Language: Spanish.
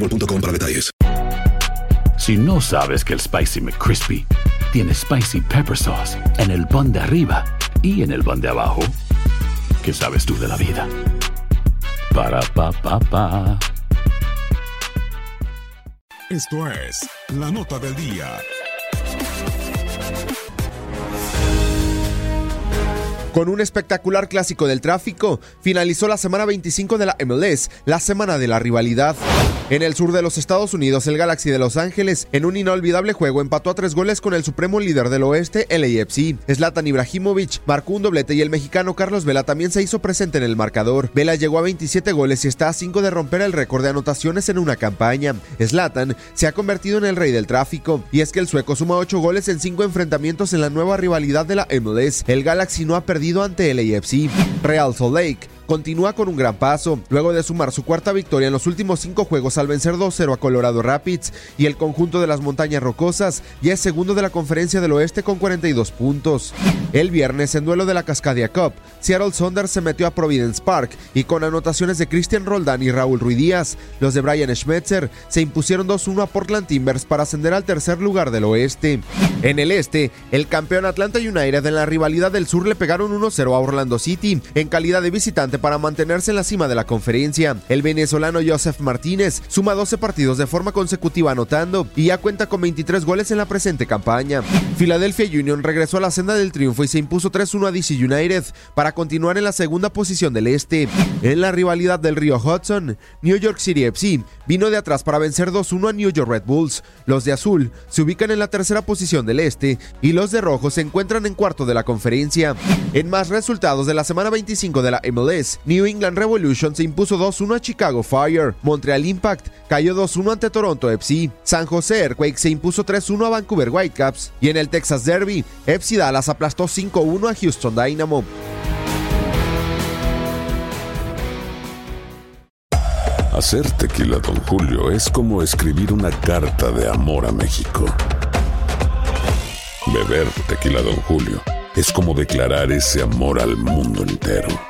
boostmobile.com para detalles. Si no sabes que el Spicy McCrispy tiene Spicy Pepper Sauce en el pan de arriba y en el pan de abajo, ¿qué sabes tú de la vida? Para, pa, pa, pa. Esto es la nota del día. Con un espectacular clásico del tráfico, finalizó la semana 25 de la MLS, la semana de la rivalidad. En el sur de los Estados Unidos, el Galaxy de Los Ángeles, en un inolvidable juego, empató a tres goles con el supremo líder del oeste, LAFC. Zlatan Ibrahimovic marcó un doblete y el mexicano Carlos Vela también se hizo presente en el marcador. Vela llegó a 27 goles y está a 5 de romper el récord de anotaciones en una campaña. Zlatan se ha convertido en el rey del tráfico, y es que el sueco suma 8 goles en 5 enfrentamientos en la nueva rivalidad de la MLS. El Galaxy no ha perdido ante LAFC. Real Salt Lake continúa con un gran paso, luego de sumar su cuarta victoria en los últimos cinco juegos al vencer 2-0 a Colorado Rapids, y el conjunto de las montañas rocosas ya es segundo de la conferencia del oeste con 42 puntos. El viernes, en duelo de la Cascadia Cup, Seattle Saunders se metió a Providence Park y con anotaciones de Christian Roldán y Raúl Ruidíaz, los de Brian Schmetzer se impusieron 2-1 a Portland Timbers para ascender al tercer lugar del oeste. En el este, el campeón Atlanta United en la rivalidad del sur le pegaron 1-0 a Orlando City en calidad de visitante para mantenerse en la cima de la conferencia. El venezolano Joseph Martínez suma 12 partidos de forma consecutiva anotando y ya cuenta con 23 goles en la presente campaña. Philadelphia Union regresó a la senda del triunfo y se impuso 3-1 a DC United para continuar en la segunda posición del este. En la rivalidad del río Hudson, New York City FC vino de atrás para vencer 2-1 a New York Red Bulls. Los de azul se ubican en la tercera posición del este y los de rojo se encuentran en cuarto de la conferencia. En más resultados de la semana 25 de la MLS, New England Revolution se impuso 2-1 a Chicago Fire, Montreal Impact cayó 2-1 ante Toronto FC, San José Earthquake se impuso 3-1 a Vancouver Whitecaps y en el Texas Derby, FC Dallas aplastó 5-1 a Houston Dynamo. Hacer tequila, Don Julio, es como escribir una carta de amor a México. Beber tequila, Don Julio, es como declarar ese amor al mundo entero.